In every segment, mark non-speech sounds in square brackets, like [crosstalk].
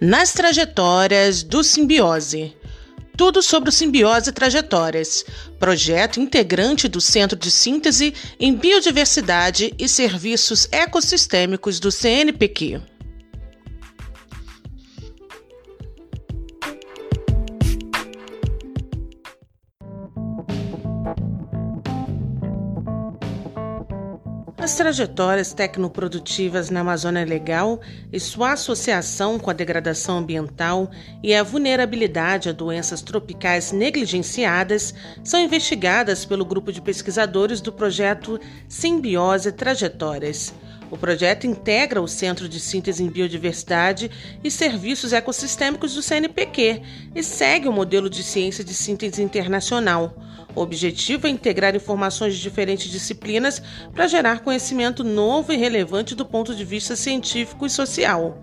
nas trajetórias do Simbiose. Tudo sobre o Simbiose Trajetórias, projeto integrante do Centro de Síntese em Biodiversidade e Serviços Ecossistêmicos do CNPq. Trajetórias tecnoprodutivas na Amazônia Legal e sua associação com a degradação ambiental e a vulnerabilidade a doenças tropicais negligenciadas são investigadas pelo grupo de pesquisadores do projeto Simbiose Trajetórias. O projeto integra o Centro de Síntese em Biodiversidade e Serviços Ecossistêmicos do CNPq e segue o modelo de ciência de síntese internacional. O objetivo é integrar informações de diferentes disciplinas para gerar conhecimento novo e relevante do ponto de vista científico e social.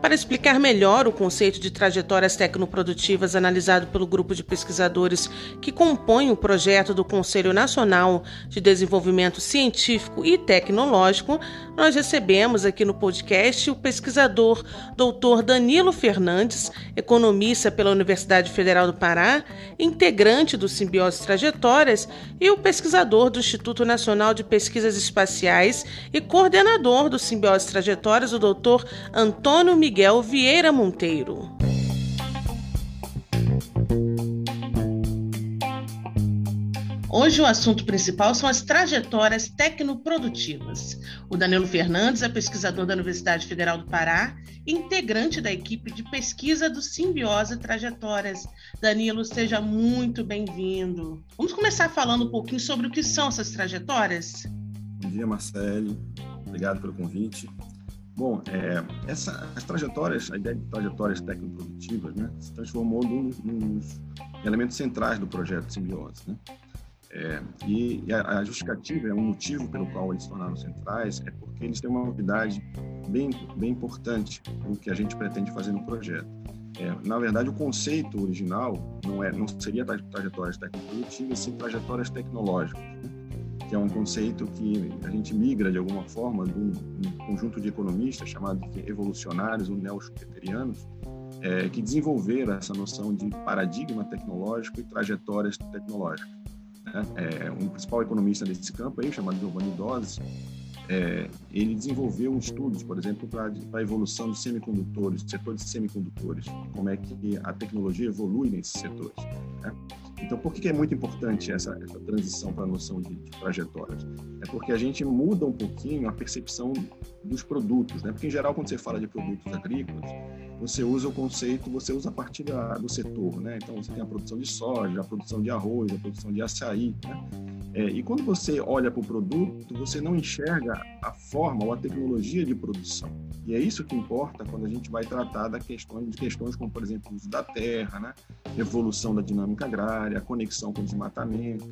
Para explicar melhor o conceito de trajetórias tecnoprodutivas analisado pelo grupo de pesquisadores que compõe o projeto do Conselho Nacional de Desenvolvimento Científico e Tecnológico, nós recebemos aqui no podcast o pesquisador Dr. Danilo Fernandes, economista pela Universidade Federal do Pará, integrante do Simbiose Trajetórias e o pesquisador do Instituto Nacional de Pesquisas Espaciais e coordenador do Simbiose Trajetórias, o Dr. Antônio Miguel Vieira Monteiro. Hoje o assunto principal são as trajetórias tecnoprodutivas. O Danilo Fernandes é pesquisador da Universidade Federal do Pará, integrante da equipe de pesquisa do Simbiose Trajetórias. Danilo, seja muito bem-vindo. Vamos começar falando um pouquinho sobre o que são essas trajetórias? Bom dia, Marcele. Obrigado pelo convite. Bom, é, essa, as trajetórias, a ideia de trajetórias tecnoprodutivas, né, se transformou num, num elementos centrais do projeto Simbiose. Né? É, e, e a, a, justificativa, é um motivo pelo qual eles se tornaram centrais, é porque eles têm uma novidade bem, bem importante no que a gente pretende fazer no projeto. É, na verdade, o conceito original não, é, não seria trajetórias tecnoprodutivas, sim trajetórias tecnológicas, né? Que é um conceito que a gente migra de alguma forma de um, conjunto de economistas chamados de evolucionários ou neo-schumpeterianos, é, que desenvolveram essa noção de paradigma tecnológico e trajetórias tecnológicas. Né? É, um principal economista desse campo aí, chamado Giovanni Dose, é, ele desenvolveu um estudo, por exemplo, para a evolução dos semicondutores, setor de semicondutores, como é que a tecnologia evolui nesses setores. Né? Então, por que é muito importante essa, essa transição para a noção de, de, trajetórias? É porque a gente muda um pouquinho a percepção dos produtos, né? Porque, em geral, quando você fala de produtos agrícolas, você usa o conceito, você usa a partir da, do setor, né? Então, você tem a produção de soja, a produção de arroz, a produção de açaí, né? É, e quando você olha para o produto, você não enxerga a forma ou a tecnologia de produção. E é isso que importa quando a gente vai tratar da questão, de questões como, por exemplo, o uso da terra, né? evolução da dinâmica agrária, a conexão com o desmatamento.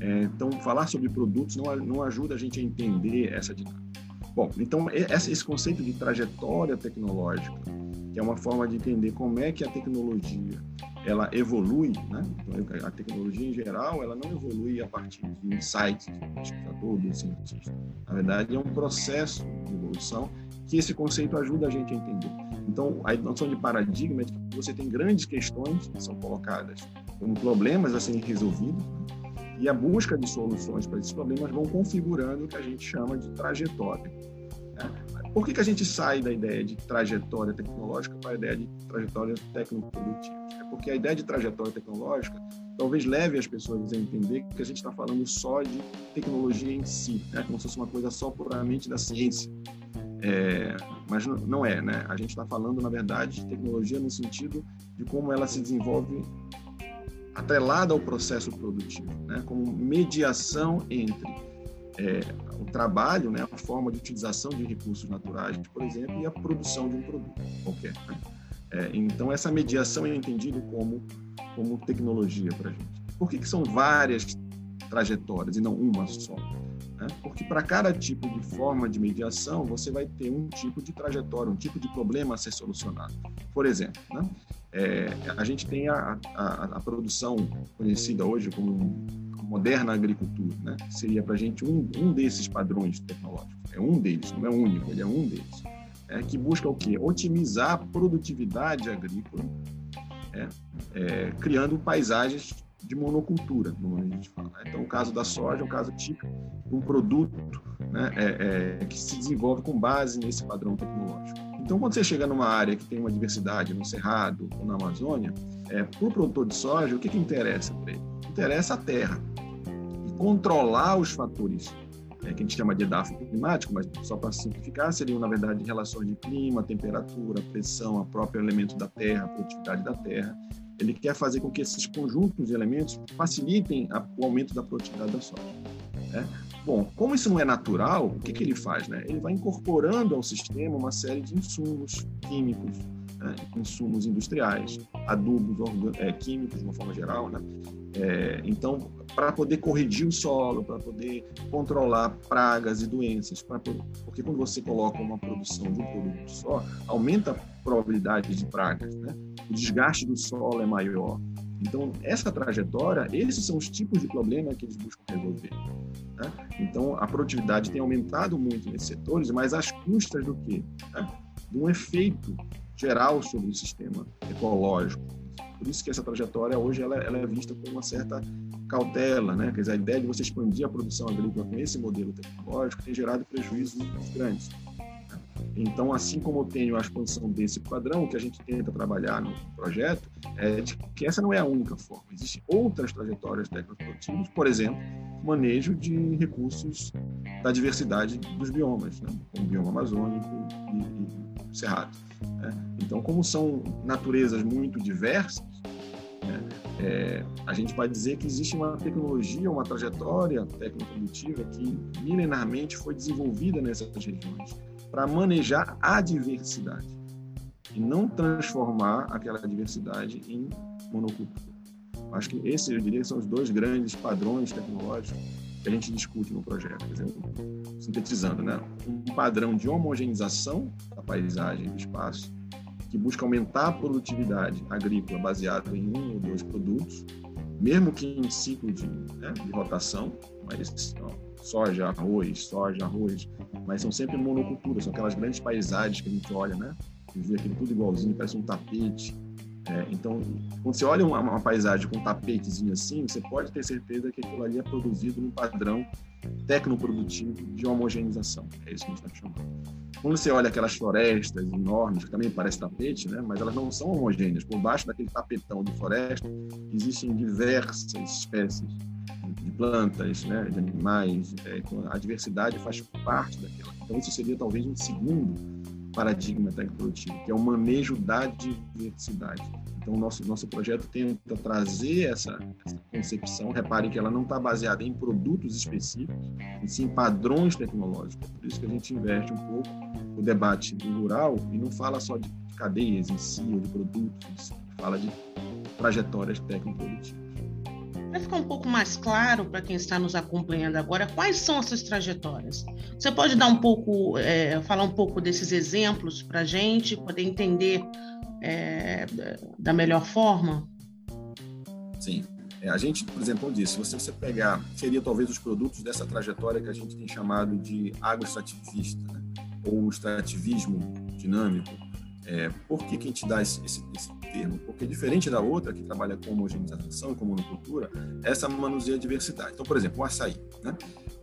É, então, falar sobre produtos não, não ajuda a gente a entender essa dinâmica. Bom, então, esse conceito de trajetória tecnológica, que é uma forma de entender como é que a tecnologia ela evolui, né? Então, a tecnologia em geral, ela não evolui a partir de insights do pesquisador, do cientista. Na verdade, é um processo de evolução que esse conceito ajuda a gente a entender. Então, a noção de paradigma é que você tem grandes questões que são colocadas como problemas a serem resolvidos, né? e a busca de soluções para esses problemas vão configurando o que a gente chama de trajetória. Né? Por que, que a gente sai da ideia de trajetória tecnológica para a ideia de trajetória tecnoprodutiva? É porque a ideia de trajetória tecnológica talvez leve as pessoas a entender que a gente está falando só de tecnologia em si, né? como se fosse uma coisa só puramente da ciência. É, mas não é, né? A gente está falando, na verdade, de tecnologia no sentido de como ela se desenvolve atrelada ao processo produtivo, né? como mediação entre é, o trabalho, né? a forma de utilização de recursos naturais, por exemplo, e a produção de um produto qualquer. Né? É, então, essa mediação é entendida como, como tecnologia para a gente. Por que, que são várias trajetórias e não uma só? Né? Porque para cada tipo de forma de mediação, você vai ter um tipo de trajetória, um tipo de problema a ser solucionado. Por exemplo, né? é, a gente tem a, a, a, produção conhecida hoje como moderna agricultura, né? seria para a gente um, um desses padrões tecnológicos. É um deles, não é único, ele é um deles. é, que busca o quê? Otimizar a produtividade agrícola, é, é, criando paisagens de monocultura, como a gente fala. Então, o caso da soja é um caso típico de um produto né, é, é, que se desenvolve com base nesse padrão tecnológico. Então, quando você chega numa área que tem uma diversidade no Cerrado ou na Amazônia, é, para o produtor de soja, o que, que interessa para ele? Interessa a terra. E controlar os fatores é, que a gente chama de edafo climático, mas só para simplificar, seriam, na verdade, relações de clima, temperatura, pressão, a próprio elemento da terra, a produtividade da terra. Ele quer fazer com que esses conjuntos de elementos facilitem o aumento da produtividade da soja. Né? Bom, como isso não é natural, o que, que ele faz? Né? Ele vai incorporando ao sistema uma série de insumos químicos, né? insumos industriais, adubos é, químicos de uma forma geral, né? É, então, para poder corrigir o solo, para poder controlar pragas e doenças, porque quando você coloca uma produção de um produto só, aumenta a probabilidade de pragas, né? o desgaste do solo é maior. Então, essa trajetória, esses são os tipos de problema que eles buscam resolver. Né? Então, a produtividade tem aumentado muito nesses setores, mas às custas do quê? Né? De um efeito geral sobre o sistema ecológico. Por isso que essa trajetória hoje ela, ela é vista com uma certa cautela, né? Quer dizer, a ideia de você expandir a produção agrícola com esse modelo tecnológico tem gerado prejuízos muito grandes. Então, assim como eu tenho a expansão desse padrão, o que a gente tenta trabalhar no projeto é de que essa não é a única forma. Existem outras trajetórias técnico-produtivas, por exemplo, manejo de recursos da diversidade dos biomas, né? como o bioma amazônico e, e cerrado. Né? Então, como são naturezas muito diversas, né? é, a gente pode dizer que existe uma tecnologia, uma trajetória técnico-produtiva que milenarmente foi desenvolvida nessas regiões para manejar a diversidade e não transformar aquela diversidade em monocultura. Acho que esses, eu diria, são os dois grandes padrões tecnológicos que a gente discute no projeto. Quer dizer, sintetizando, né? um padrão de homogeneização da paisagem do espaço, que busca aumentar a produtividade agrícola baseado em um ou dois produtos, mesmo que em ciclo de, né, de rotação, mas ó, soja, arroz, soja, arroz, mas são sempre monoculturas, são aquelas grandes paisagens que a gente olha, né? E vê aquilo tudo igualzinho, parece um tapete. É, então, quando você olha uma, uma, paisagem com um tapetezinho assim, você pode ter certeza que aquilo ali é produzido num padrão tecnoprodutivo de homogeneização. É isso que a gente está chamando. Quando você olha aquelas florestas enormes, que também parece tapete, né? mas elas não são homogêneas. Por baixo daquele tapetão de floresta existem diversas espécies plantas, né, de animais. É, a diversidade faz parte daquela. Então isso seria talvez um segundo paradigma tecnoprodutivo, que é o manejo da diversidade. Então o nosso nosso projeto tenta trazer essa, essa concepção. Reparem que ela não está baseada em produtos específicos, e sim em padrões tecnológicos. Por isso que a gente inverte um pouco o debate do rural e não fala só de cadeias em si ou de produtos, fala de trajetórias tecnoprodutivas. Para ficar um pouco mais claro para quem está nos acompanhando agora, quais são essas trajetórias? Você pode dar um pouco, é, falar um pouco desses exemplos para a gente, poder entender é, da melhor forma? Sim. É, a gente, por exemplo, disse, se você, você pegar, seria talvez os produtos dessa trajetória que a gente tem chamado de agroextrativista, né? ou extrativismo dinâmico. É, por que, que a gente dá esse, esse, esse termo, porque diferente da outra, que trabalha com homogeneização com monocultura, essa manuseia a diversidade. Então, por exemplo, o açaí. Né?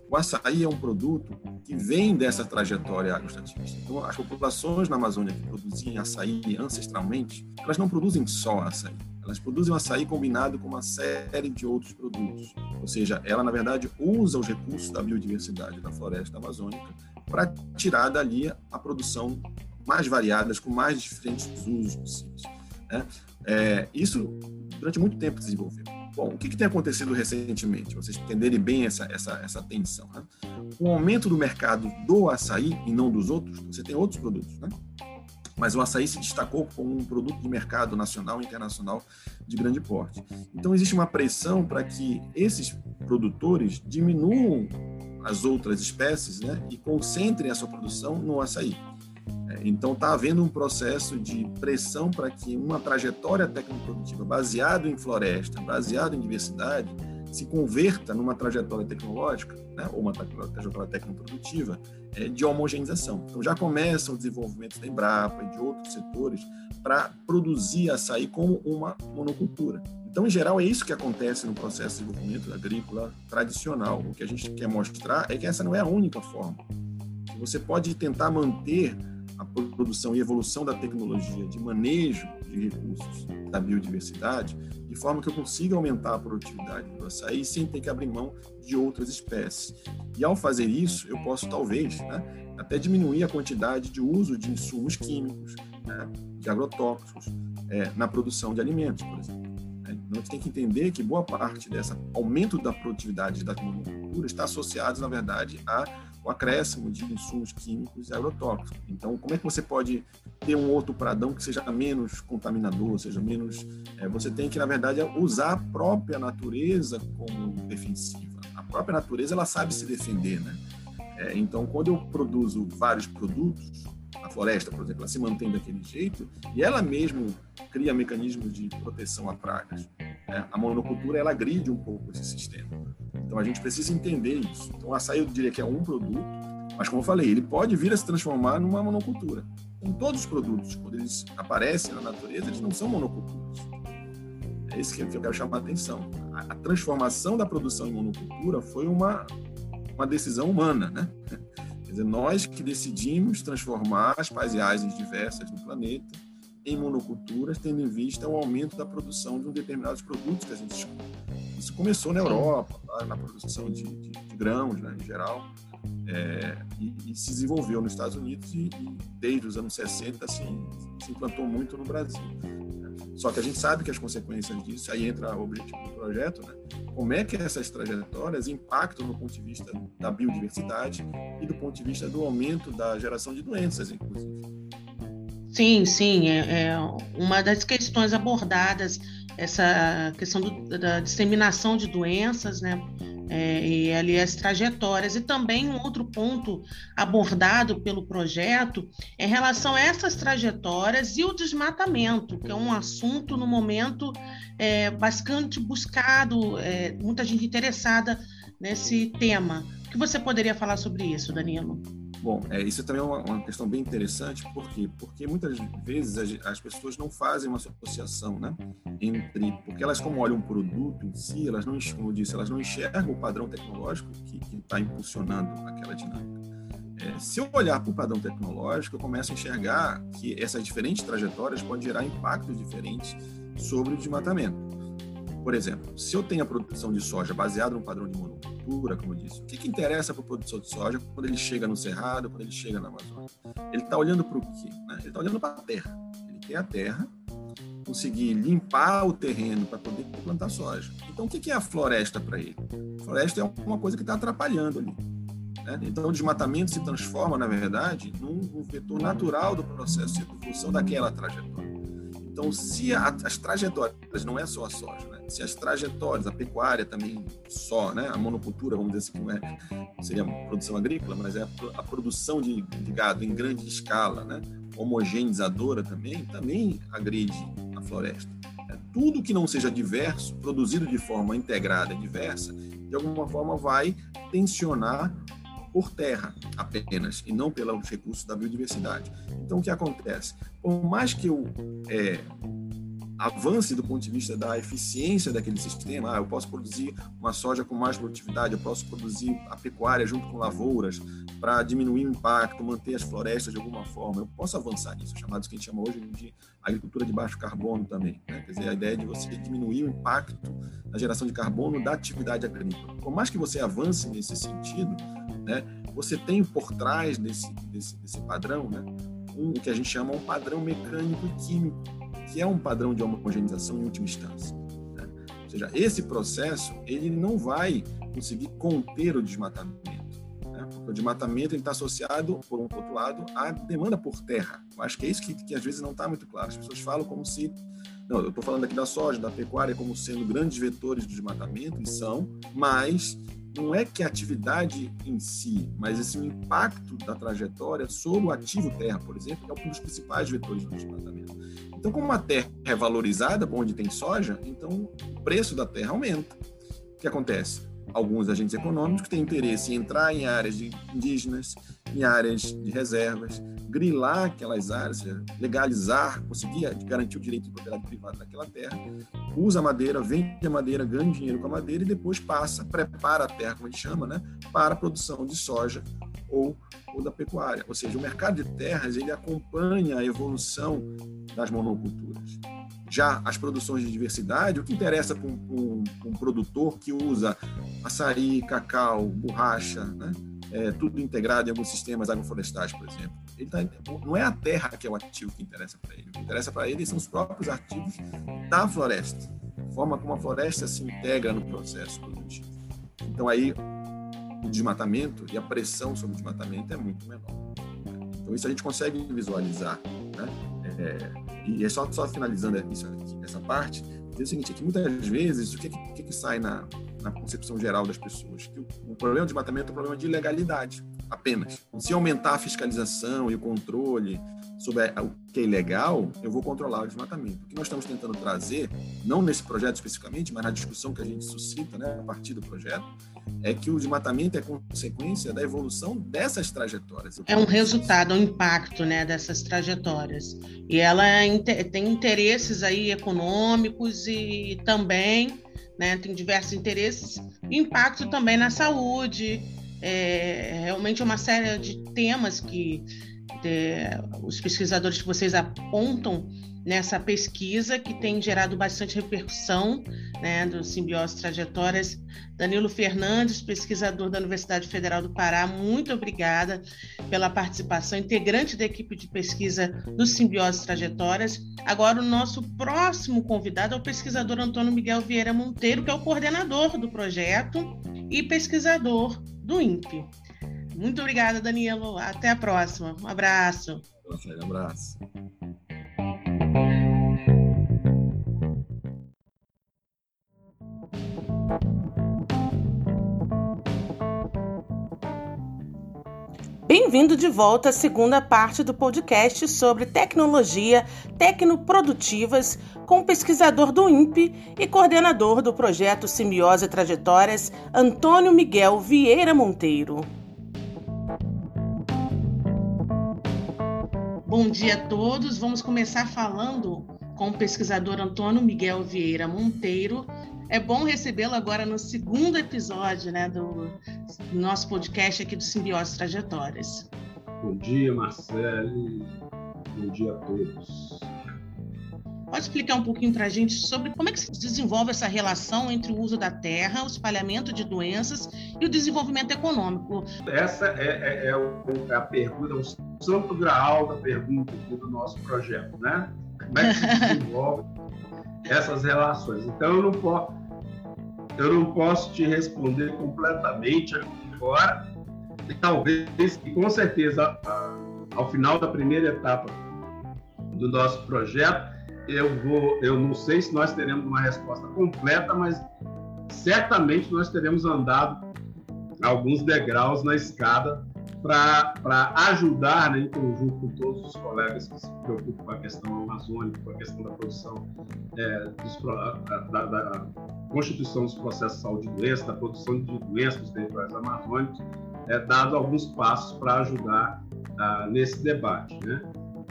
O açaí é um produto que vem dessa trajetória agroextrativista. Então, as populações na Amazônia que produziam açaí ancestralmente, elas não produzem só açaí. Elas produzem o açaí combinado com uma série de outros produtos. Ou seja, ela, na verdade, usa os recursos da biodiversidade da floresta amazônica para tirar dali a produção mais variadas, com mais diferentes usos possíveis. Né? É, isso durante muito tempo desenvolveu. Bom, o que, que, tem acontecido recentemente? Vocês entenderem bem essa, essa, essa tensão. Né? Com o aumento do mercado do açaí e não dos outros, você tem outros produtos, né? mas o açaí se destacou como um produto de mercado nacional e internacional de grande porte. Então, existe uma pressão para que esses produtores diminuam as outras espécies né, e concentrem a sua produção no açaí. Então, está havendo um processo de pressão para que uma trajetória tecnoprodutiva baseada em floresta, baseada em diversidade, se converta numa trajetória tecnológica, né, ou uma trajetória tecnoprodutiva, é, de homogeneização. Então, já começa o desenvolvimento da Embrapa e de outros setores para produzir açaí como uma monocultura. Então, em geral, é isso que acontece no processo de desenvolvimento agrícola tradicional. O que a gente quer mostrar é que essa não é a única forma. Você pode tentar manter a produção e evolução da tecnologia de manejo de recursos da biodiversidade, de forma que eu consiga aumentar a produtividade do açaí sem ter que abrir mão de outras espécies. E ao fazer isso, eu posso talvez né, até diminuir a quantidade de uso de insumos químicos, né, de agrotóxicos, é, na produção de alimentos, por exemplo. É, então, a gente tem que entender que boa parte desse aumento da produtividade da monocultura está associado, na verdade, a o acréscimo de insumos químicos e agrotóxicos. Então, como é que você pode ter um outro pradão que seja menos contaminador, seja menos... É, você tem que, na verdade, usar a própria natureza como defensiva. A própria natureza, ela sabe se defender, né? É, então, quando eu produzo vários produtos, a floresta, por exemplo, ela se mantém daquele jeito e ela mesmo cria mecanismos de proteção a pragas. É, a monocultura, ela agride um pouco esse sistema. Então a gente precisa entender isso. Então o açaí eu diria que é um produto, mas como eu falei, ele pode vir a se transformar numa monocultura. Em todos os produtos, quando eles aparecem na natureza, eles não são monoculturas. É isso que eu quero chamar a atenção. A transformação da produção em monocultura foi uma, uma decisão humana, né? [laughs] Quer dizer, nós que decidimos transformar as paisagens diversas do planeta em monoculturas, tendo em vista o aumento da produção de um determinados produtos que a gente escolhe. Isso começou na Europa, tá? na produção de, de, de, grãos, né, em geral, é, e, e, se desenvolveu nos Estados Unidos e, e, desde os anos 60 assim, se implantou muito no Brasil. Só que a gente sabe que as consequências disso, aí entra o objetivo do projeto, né? como é que essas trajetórias impactam no ponto de vista da biodiversidade e do ponto de vista do aumento da geração de doenças, inclusive. Sim, sim, é, é uma das questões abordadas essa questão do, da disseminação de doenças, né? É, e ali as trajetórias. E também um outro ponto abordado pelo projeto é em relação a essas trajetórias e o desmatamento, que é um assunto no momento é, bastante buscado, é, muita gente interessada nesse tema. O que você poderia falar sobre isso, Danilo? Bom, é, isso também é uma, uma, questão bem interessante, por quê? Porque muitas vezes as, as, pessoas não fazem uma associação, né? Entre, porque elas como olham um produto em si, elas não, como eu disse, elas não enxergam o padrão tecnológico que está impulsionando aquela dinâmica. É, se eu olhar para o padrão tecnológico, eu começo a enxergar que essas diferentes trajetórias podem gerar impactos diferentes sobre o desmatamento. Por exemplo, se eu tenho a produção de soja baseada no padrão de monocultura, como eu disse, o que, que interessa para o produtor de soja quando ele chega no Cerrado, quando ele chega na Amazônia? Ele está olhando para o quê? Né? Ele está olhando para a terra. Ele quer a terra, conseguir limpar o terreno para poder plantar soja. Então, o que, que é a floresta para ele? A floresta é uma coisa que está atrapalhando ali. Né? Então, o desmatamento se transforma, na verdade, num vetor natural do processo de evolução daquela trajetória. Então, se a, as trajetórias, não é só a soja, né? Se as trajetórias, a pecuária também só, né? a monocultura, vamos dizer assim, não é, seria produção agrícola, mas é a, a produção de, de, gado em grande escala, né? homogeneizadora também, também agride a floresta. É, tudo que não seja diverso, produzido de forma integrada e diversa, de alguma forma vai tensionar por terra apenas e não pelos recursos da biodiversidade. Então, o que acontece? Por mais que eu é, avance do ponto de vista da eficiência daquele sistema, ah, eu posso produzir uma soja com mais produtividade, eu posso produzir a pecuária junto com lavouras para diminuir o impacto, manter as florestas de alguma forma, eu posso avançar nisso, chamados que a gente chama hoje de agricultura de baixo carbono também. Né? Quer dizer, a ideia de você diminuir o impacto na geração de carbono da atividade agrícola. Por mais que você avance nesse sentido, né, você tem por trás desse, desse, desse padrão né, um, o que a gente chama um padrão mecânico e químico, que é um padrão de homogeneização em última instância. Né? Ou seja, esse processo ele não vai conseguir conter o desmatamento. Né? Porque o desmatamento está associado, por um outro lado, à demanda por terra. Eu acho que é isso que, que às vezes não está muito claro. As pessoas falam como se não, eu estou falando aqui da soja, da pecuária, como sendo grandes vetores de desmatamento, e são, mas não é que a atividade em si, mas esse impacto da trajetória sobre o ativo terra, por exemplo, é um dos principais vetores do desmatamento. Então, como a terra é valorizada, onde tem soja, então o preço da terra aumenta. que acontece? Alguns agentes econômicos têm interesse em entrar em áreas de indígenas, em áreas de reservas, grilar aquelas áreas, legalizar, conseguir garantir o direito de propriedade privada daquela terra, usa a madeira, vende a madeira, ganha dinheiro com a madeira e depois passa, prepara a terra, como a gente chama, né, para a produção de soja ou, ou da pecuária. Ou seja, o mercado de terras ele acompanha a evolução das monoculturas. Já as produções de diversidade, o que interessa para um, um, um produtor que usa açaí, cacau, borracha, né? é, tudo integrado em alguns sistemas agroflorestais, por exemplo. Ele tá, não é a terra que é o ativo que interessa para ele. O que interessa para ele são os próprios ativos da floresta, a forma como a floresta se integra no processo produtivo. Então aí o desmatamento e a pressão sobre o desmatamento é muito menor. Então isso a gente consegue visualizar, né? É, e é só, só finalizando essa parte, dizer o seguinte, é que muitas vezes o que, que, que sai na, na concepção geral das pessoas, que o, o problema de desmatamento é um problema de ilegalidade, apenas. Se aumentar a fiscalização e o controle sobre o que é ilegal, eu vou controlar o desmatamento. O que nós estamos tentando trazer, não nesse projeto especificamente, mas na discussão que a gente suscita né, a partir do projeto, é que o desmatamento é consequência da evolução dessas trajetórias. É um resultado, um impacto né, dessas trajetórias. E ela tem interesses aí econômicos e também né, tem diversos interesses, impacto também na saúde, é, realmente é uma série de temas que de, os pesquisadores que vocês apontam nessa pesquisa que tem gerado bastante repercussão né, do Simbiose Trajetórias. Danilo Fernandes, pesquisador da Universidade Federal do Pará, muito obrigada pela participação, integrante da equipe de pesquisa do Simbiose Trajetórias. Agora, o nosso próximo convidado é o pesquisador Antônio Miguel Vieira Monteiro, que é o coordenador do projeto e pesquisador do INPE. Muito obrigada, Danilo. Até a próxima. Um abraço. Um abraço. Bem-vindo de volta à segunda parte do podcast sobre tecnologia tecnoprodutivas com o pesquisador do INPE e coordenador do projeto Simbiose Trajetórias, Antônio Miguel Vieira Monteiro. Bom dia a todos. Vamos começar falando com o pesquisador Antônio Miguel Vieira Monteiro. É bom recebê-lo agora no segundo episódio né, do nosso podcast aqui do Simbiose Trajetórias. Bom dia, Marcele. Bom dia a todos. Pode explicar um pouquinho para a gente sobre como é que se desenvolve essa relação entre o uso da terra, o espalhamento de doenças e o desenvolvimento econômico? Essa é, é, é, é a pergunta, o santo graal da pergunta do nosso projeto, né? Como é que se [laughs] desenvolve essas relações? Então, eu não, posso, eu não posso te responder completamente agora, e talvez, e com certeza, ao final da primeira etapa do nosso projeto, eu vou, eu não sei se nós teremos uma resposta completa, mas certamente nós teremos andado alguns degraus na escada para ajudar, né, em conjunto com todos os colegas que se preocupam com a questão amazônica, com a questão da produção, é, dos, da, da, constituição dos processos de saúde e doença, da produção de doenças nos territórios amazônicos, é, dado alguns passos para ajudar ah, nesse debate. Né?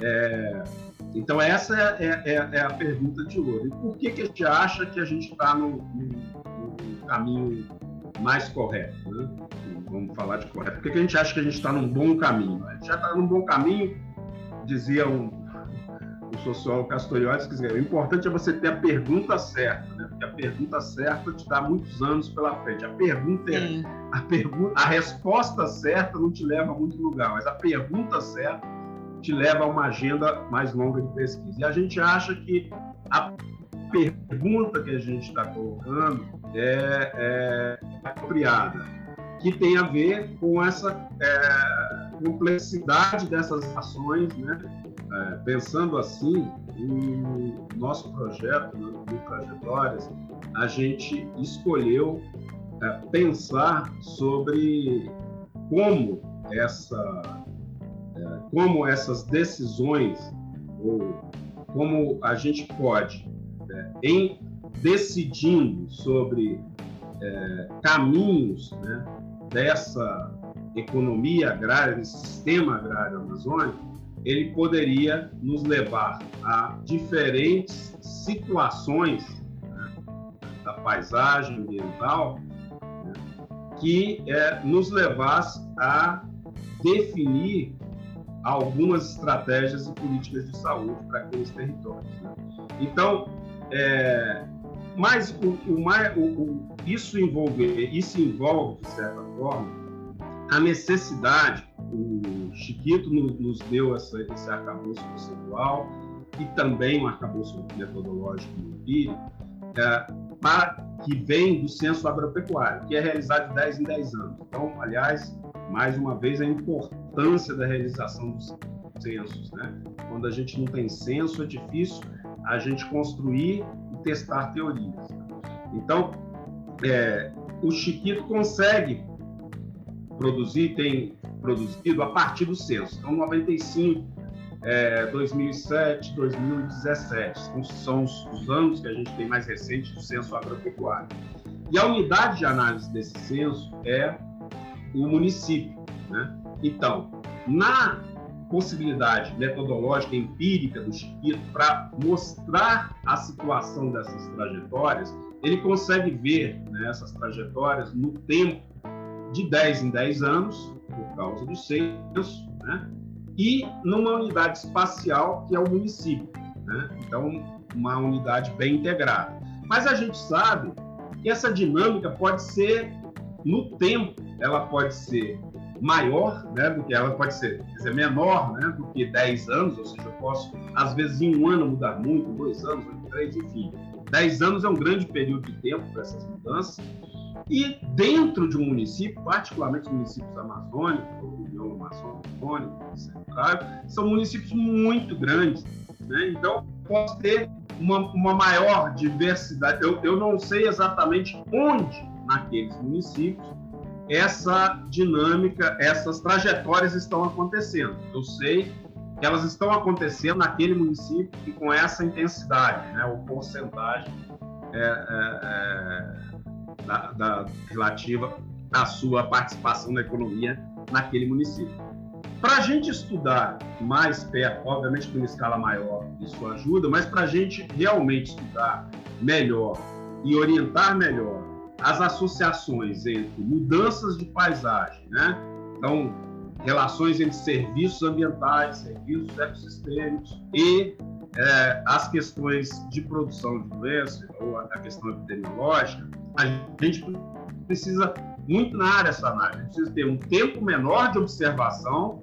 É, então, essa é, é, é, é, a pergunta de hoje. E por que, que a gente acha que a gente está no, no, no, caminho mais correto? Né? Vamos falar de correto. Por que, que a gente acha que a gente está num bom caminho? A gente já está num bom caminho, dizia um, o sociólogo Castoriadis, que o importante é você ter a pergunta certa, né? porque a pergunta certa te dá muitos anos pela frente. A pergunta é, a, pergunta, a resposta certa não te leva a muito lugar, mas a pergunta certa te leva a uma agenda mais longa de pesquisa. E a gente acha que a pergunta que a gente está colocando é, é, apropriada, que tem a ver com essa é, complexidade dessas ações, né? É, pensando assim, o nosso projeto né, de trajetórias, a gente escolheu é, pensar sobre como essa como essas decisões, ou como a gente pode, é, em decidindo sobre é, caminhos né, dessa economia agrária, desse sistema agrário amazônico, ele poderia nos levar a diferentes situações né, da paisagem ambiental né, que é, nos levasse a definir algumas estratégias e políticas de saúde para aqueles territórios. Né? Então, é, mas o, o, o, isso envolve, isso envolve de certa forma a necessidade. O Chiquito nos deu essa, esse arcabouço conceitual e também um arcabouço metodológico empírico, é, para, que vem do censo agropecuário, que é realizado de 10 em 10 anos. Então, aliás, mais uma vez, a importância da realização dos censos. Né? Quando a gente não tem censo, é difícil a gente construir e testar teorias. Então, é, o Chiquito consegue produzir, tem produzido a partir do censo. Então, 95, é, 2007, 2017 são, são os, os anos que a gente tem mais recente do censo agropecuário. E a unidade de análise desse censo é o município. Né? Então, na possibilidade metodológica empírica do Chiquito para mostrar a situação dessas trajetórias, ele consegue ver né, essas trajetórias no tempo de 10 em 10 anos, por causa do censo, né, e numa unidade espacial que é o município. Né? Então, uma unidade bem integrada. Mas a gente sabe que essa dinâmica pode ser no tempo, ela pode ser maior, né, do que ela pode ser, dizer, menor, né, do que 10 anos, ou seja, eu posso, às vezes, em um ano mudar muito, dois anos, três, enfim. 10 anos é um grande período de tempo para essas mudanças. E dentro de um município, particularmente municípios amazônicos, ou União Amazônica, são municípios muito grandes. Né? Então, posso ter uma, uma maior diversidade. Eu, eu não sei exatamente onde naqueles municípios essa dinâmica, essas trajetórias estão acontecendo. Eu sei que elas estão acontecendo naquele município e com essa intensidade, né, ou porcentagem é, é, é, da, da, relativa à sua participação na economia naquele município. Para a gente estudar mais perto, obviamente que uma escala maior isso ajuda, mas para a gente realmente estudar melhor e orientar melhor as associações entre mudanças de paisagem, né? Então, relações entre serviços ambientais, serviços ecossistêmicos e é, as questões de produção de doenças ou a questão epidemiológica, a gente precisa muito na área essa análise. Precisa ter um tempo menor de observação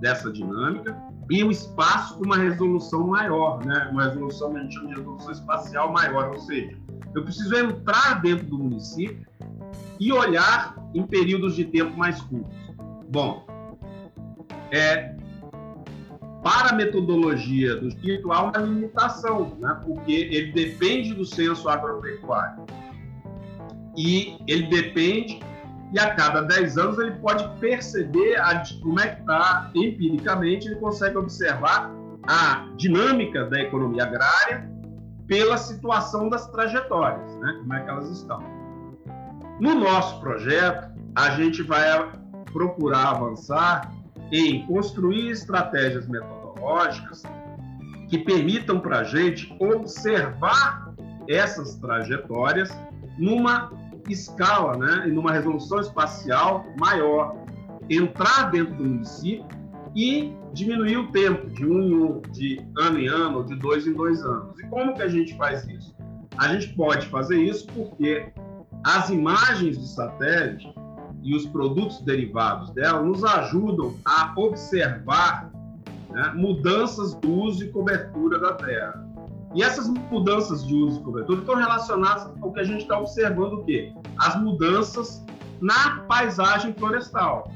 dessa dinâmica e um espaço com uma resolução maior, né? Uma resolução, a gente chama de resolução espacial maior, ou seja, eu preciso entrar dentro do município e olhar em períodos de tempo mais curtos. Bom, é, para a metodologia do espírito há uma limitação, né? porque ele depende do censo agropecuário. E ele depende, e a cada 10 anos ele pode perceber a, como é que está empiricamente, ele consegue observar a dinâmica da economia agrária pela situação das trajetórias, né? como é que elas estão. No nosso projeto, a gente vai procurar avançar em construir estratégias metodológicas que permitam para a gente observar essas trajetórias numa escala, né, numa resolução espacial maior, entrar dentro do município e diminuir o tempo de um em um, de ano em ano, de dois em dois anos. E como que a gente faz isso? A gente pode fazer isso porque as imagens de satélite e os produtos derivados dela nos ajudam a observar né, mudanças do uso e cobertura da Terra. E essas mudanças de uso e cobertura estão relacionadas ao que a gente está observando o quê? As mudanças na paisagem florestal.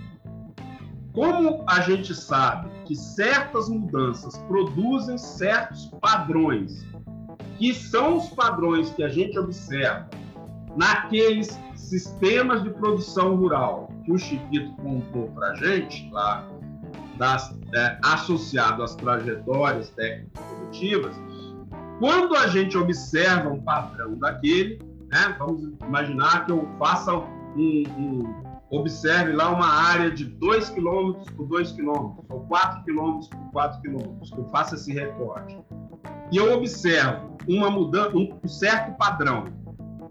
Como a gente sabe que certas mudanças produzem certos padrões, que são os padrões que a gente observa naqueles sistemas de produção rural que o Chiquito contou para a gente, lá, das, é, associado às trajetórias técnico-produtivas, quando a gente observa um padrão daquele, né? Vamos imaginar que eu faça um, um observe lá uma área de 2 km por 2 km, ou 4 km por 4 km, eu faça esse recorte. E eu observo uma mudança, um certo padrão.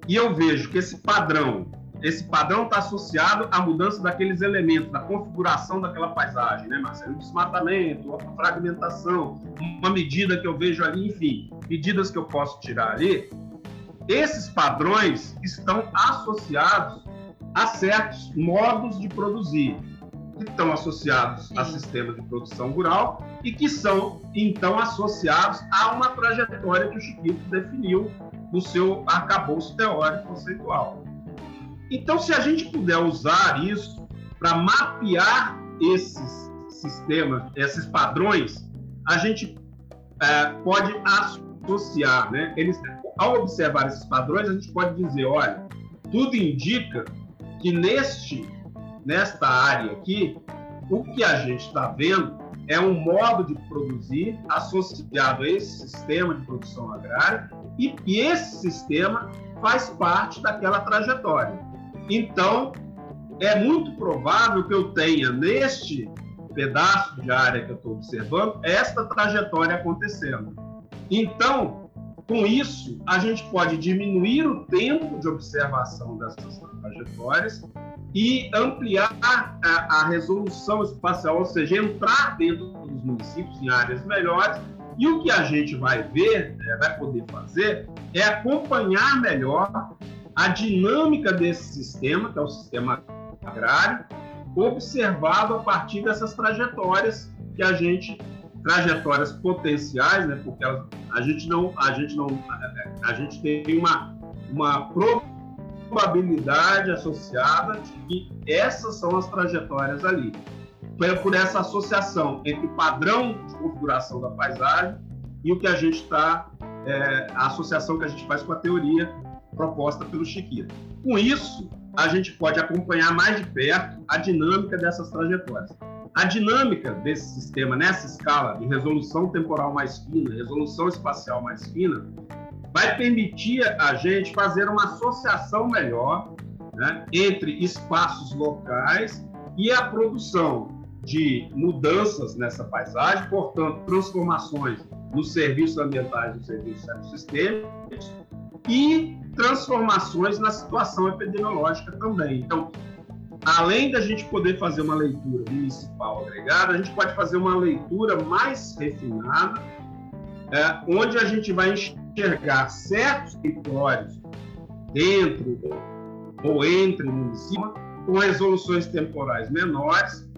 E eu vejo que esse padrão, esse padrão está associado à mudança daqueles elementos, da configuração daquela paisagem, né, Marcelo? Desmatamento, a fragmentação, uma medida que eu vejo ali, enfim, medidas que eu posso tirar ali. Esses padrões estão associados a certos modos de produzir que estão associados Sim. a sistemas de produção rural e que são então associados a uma trajetória que o Chiquito definiu no seu arcabouço teórico conceitual. Então, se a gente puder usar isso para mapear esses sistemas, esses padrões, a gente é, pode associar, né? Eles, ao observar esses padrões, a gente pode dizer, olha, tudo indica que neste, nesta área aqui, o que a gente está vendo é um modo de produzir associado a esse sistema de produção agrária e, e esse sistema faz parte daquela trajetória. Então, é muito provável que eu tenha neste pedaço de área que eu estou observando esta trajetória acontecendo. Então, com isso, a gente pode diminuir o tempo de observação dessas trajetórias e ampliar a, a, resolução espacial, ou seja, entrar dentro dos municípios em áreas melhores. E o que a gente vai ver, é, vai poder fazer, é acompanhar melhor a dinâmica desse sistema, que é o sistema agrário, observado a partir dessas trajetórias que a gente trajetórias potenciais, né? Porque a gente não, a gente não, a gente tem uma uma probabilidade associada de que essas são as trajetórias ali. Foi por essa associação entre o padrão de configuração da paisagem e o que a gente está, é, a associação que a gente faz com a teoria proposta pelo Chiquito. Com isso, a gente pode acompanhar mais de perto a dinâmica dessas trajetórias. A dinâmica desse sistema nessa escala de resolução temporal mais fina, resolução espacial mais fina, vai permitir a gente fazer uma associação melhor né, entre espaços locais e a produção de mudanças nessa paisagem, portanto, transformações nos serviços ambientais, nos serviços ecossistêmicos e transformações na situação epidemiológica também. Então, além da gente poder fazer uma leitura municipal agregada, a gente pode fazer uma leitura mais refinada, é, onde a gente vai enxergar certos territórios dentro ou entre municípios com resoluções temporais menores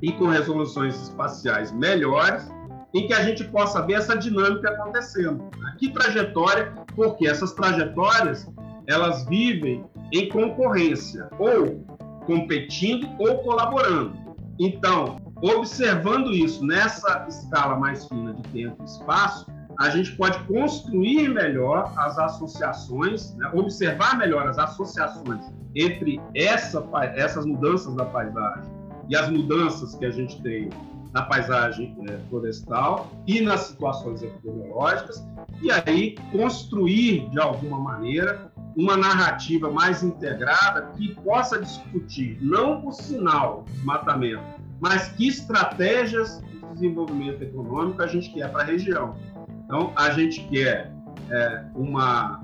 e com resoluções espaciais melhores, em que a gente possa ver essa dinâmica acontecendo. Né? Que trajetória, porque essas trajetórias elas vivem em concorrência, ou competindo ou colaborando. Então, observando isso nessa escala mais fina de tempo e espaço, a gente pode construir melhor as associações, né? observar melhor as associações entre essa, essas mudanças da paisagem e as mudanças que a gente tem na paisagem é, florestal e nas situações epidemiológicas, e aí construir, de alguma maneira, uma narrativa mais integrada que possa discutir não o sinal de desmatamento, mas que estratégias de desenvolvimento econômico a gente quer para a região. Então, a gente quer é, uma,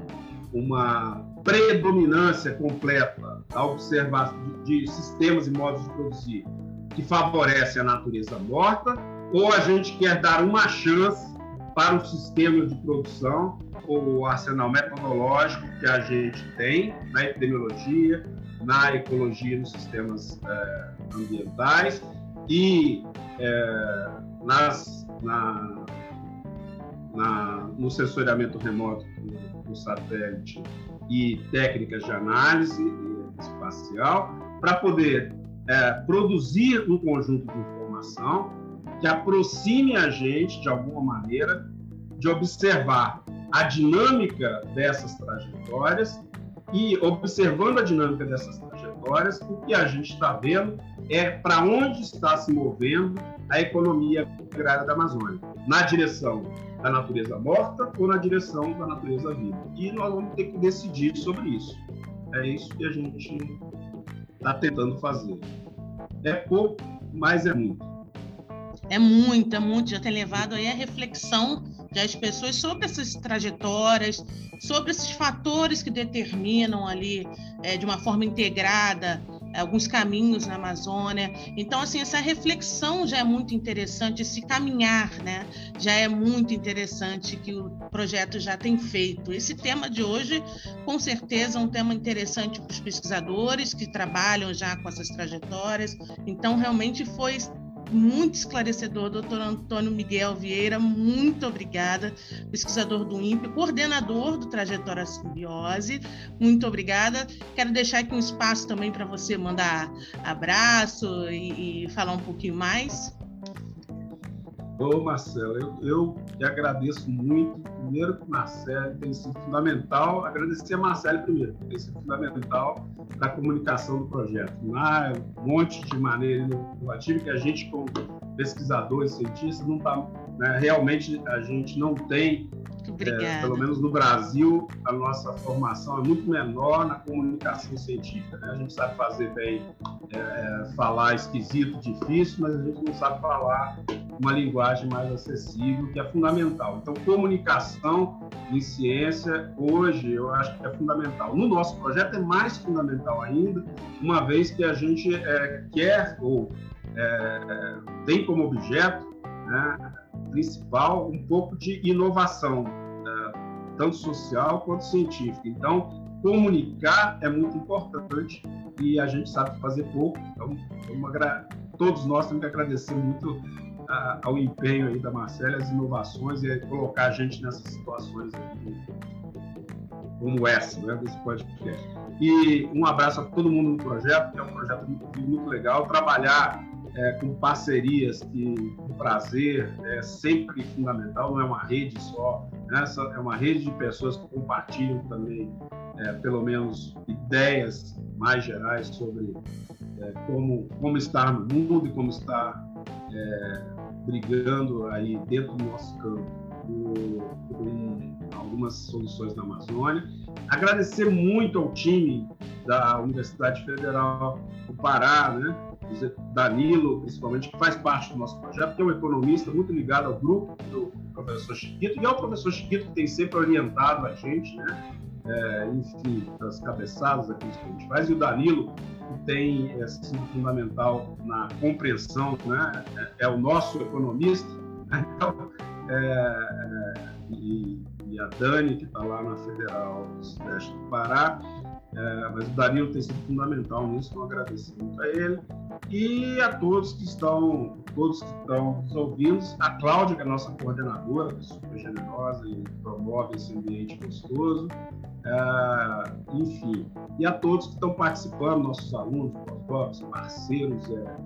uma predominância completa da observação de, de sistemas e modos de produzir que favorecem a natureza morta, ou a gente quer dar uma chance para o sistema de produção o arsenal metodológico que a gente tem na epidemiologia, na ecologia nos sistemas é, ambientais e é, nas, na, na, no sensoriamento remoto do, satélite e técnicas de análise espacial para poder é, produzir um conjunto de informação que aproxime a gente, de alguma maneira, de observar a dinâmica dessas trajetórias e, observando a dinâmica dessas trajetórias, o que a gente está vendo é para onde está se movendo a economia agrária da Amazônia, na direção da natureza morta ou na direção da natureza viva. E nós vamos ter que decidir sobre isso. É isso que a gente está tentando fazer. É pouco, mas é muito. É muito, é muito. Já tem levado aí a reflexão das pessoas sobre essas trajetórias, sobre esses fatores que determinam ali é, de uma forma integrada alguns caminhos na Amazônia. Então, assim, essa reflexão já é muito interessante, esse caminhar, né? Já é muito interessante que o projeto já tem feito. Esse tema de hoje, com certeza, é um tema interessante para os pesquisadores que trabalham já com essas trajetórias. Então, realmente foi muito esclarecedor, doutor Antônio Miguel Vieira, muito obrigada, pesquisador do INPE, coordenador do Trajetória Simbiose, muito obrigada. Quero deixar aqui um espaço também para você mandar abraço e, e falar um pouquinho mais. Ô, Marcelo, eu, eu te agradeço muito. Primeiro que Marcelo tem sido fundamental, agradecer a Marcelo primeiro, tem sido fundamental para a comunicação do projeto. Um monte de maneira inovativa que a gente, como pesquisadores, cientistas, não está. Né, realmente a gente não tem é, pelo menos no Brasil, a nossa formação é muito menor na comunicação científica. Né? A gente sabe fazer bem, é, é, falar esquisito, difícil, mas a gente não sabe falar uma linguagem mais acessível, que é fundamental. Então, comunicação em ciência, hoje, eu acho que é fundamental. No nosso projeto é mais fundamental ainda, uma vez que a gente é, quer ou é, tem como objeto né, principal um pouco de inovação, né, tanto social quanto científica. Então, comunicar é muito importante e a gente sabe fazer pouco. Então, todos nós temos que agradecer muito a, ao empenho aí da Marcela, as inovações e colocar a gente nessas situações como essa, né, desse podcast. E um abraço a todo mundo no projeto, que é um projeto muito, muito legal. Trabalhar é, com parcerias que o prazer é sempre fundamental, não é uma rede só, né? é uma rede de pessoas que compartilham também, é, pelo menos, ideias mais gerais sobre é, como, como estar no mundo e como estar é, brigando aí dentro do nosso campo por algumas soluções na Amazônia. Agradecer muito ao time da Universidade Federal do Pará, né? Danilo, principalmente, que faz parte do nosso projeto, que é um economista muito ligado ao grupo do professor Chiquito, e é o professor Chiquito que tem sempre orientado a gente, né? É, enfim, das cabeçadas daquilo que a gente faz, e o Danilo, tem é, sido fundamental na compreensão, né? é, é o nosso economista, então, é, é, e, e, a Dani, que está lá na Federal do Sudeste do Pará, é, mas o Danilo tem sido fundamental nisso, então agradeço muito a ele. E a todos que estão, todos que estão nos ouvindo, a Cláudia, que é a nossa coordenadora, que é super generosa e promove esse ambiente gostoso, é, enfim, e a todos que estão participando, nossos alunos, parceiros, é,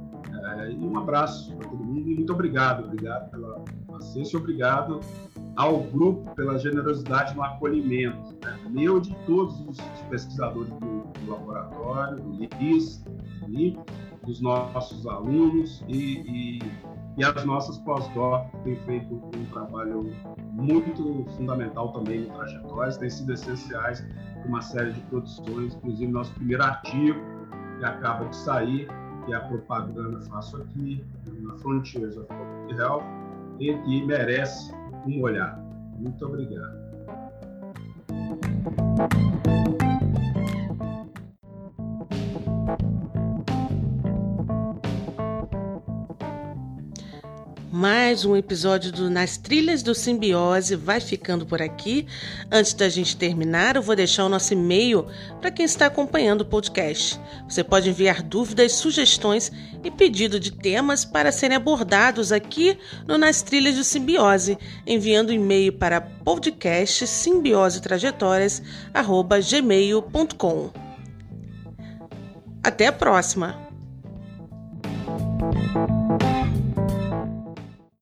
é, e um abraço para todo mundo e muito obrigado, obrigado pela paciência, obrigado ao grupo pela generosidade no acolhimento, né? meu de todos os pesquisadores do, do laboratório, do LIS, do dos nossos alunos e, e, e as nossas pós-doc têm feito um trabalho muito fundamental também em trajetórias, têm sido essenciais para uma série de produções, inclusive nosso primeiro artigo que acaba de sair, que é a propaganda faço aqui, na Frontiers of Health, e, merece um olhar. Muito obrigado. Mais um episódio do Nas Trilhas do Simbiose vai ficando por aqui. Antes da gente terminar, eu vou deixar o nosso e-mail para quem está acompanhando o podcast. Você pode enviar dúvidas, sugestões e pedido de temas para serem abordados aqui no Nas Trilhas do Simbiose, enviando e-mail para podcastsimbiose-trajetórias@gmail.com. Até a próxima.